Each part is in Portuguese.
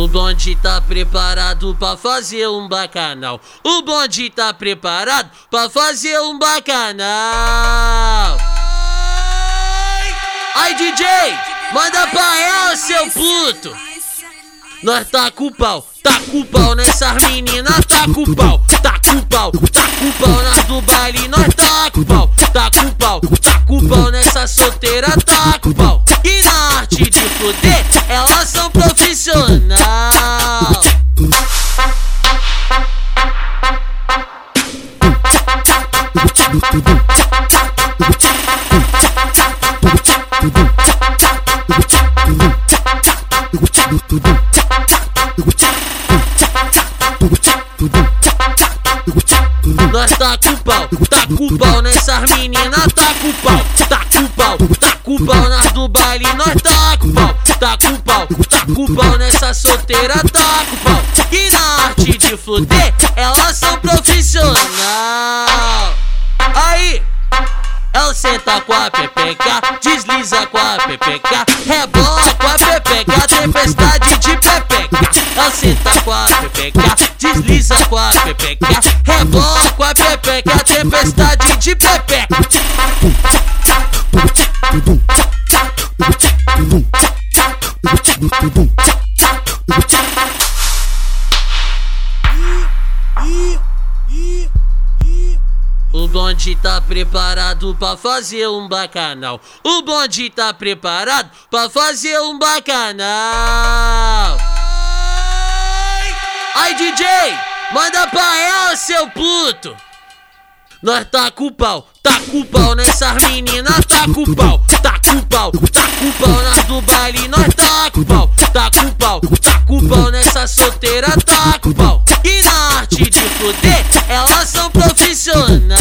O bonde tá preparado pra fazer um bacanal. O bonde tá preparado pra fazer um bacanal. Ai DJ, manda pra ela, seu puto. Nós tá com pau, tá com pau nessas meninas, tá com pau, tá com pau, tá com pau nas do baile, nós tá com pau, tá com pau, tá com pau nessa solteira, tá com pau. E fuder, elas são profissionais. Nós tá com pau, tá com pau nessas meninas, tá com pau, tá com pau, tá com pau nas do baile, nós tá com pau, tá com pau, tá com pau nessa solteira, tá com pau. E na arte de fuder, elas são profissionais. Aí, ela senta com a pepeca, desliza com a pepeca, rebola com a pepeca, tempestade desliza com a pepeca, rebola com a pepeca, tempestade de pepeca. O bonde tá preparado pra fazer um bacanal. O bonde tá preparado pra fazer um bacanal. Ai DJ, manda pra ela, seu puto. Nós tá com pau, tá com pau nessas meninas, tá com pau, tá com pau, tá com pau nas do baile, nós tá com pau, tá com pau, tá com pau nessa solteira, tá com pau. E na arte de fuder, elas são profissionais.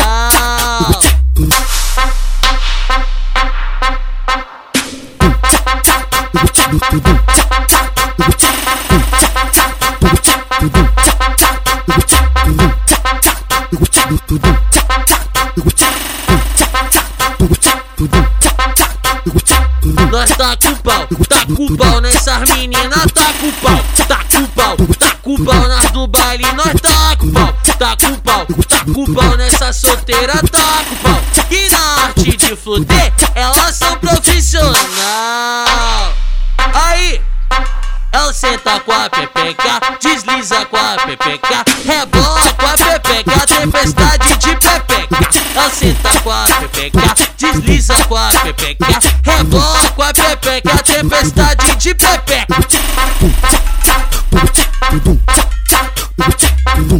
Nós tá com pau, tá com pau nessas meninas, tá com pau, tá com pau, tá com pau nas do baile, nós tá com pau, tá com pau, tá com pau nessa solteira, tá com pau. E na arte de fuder, elas são profissionais. Aí, ela senta com a pepeca, desliza com a pepeca, rebola com a pepeca, tempestade de pepeca. Ela senta com a desliza com a pepeca, é rebola com a pepeca, tempestade de pepeca. Boom,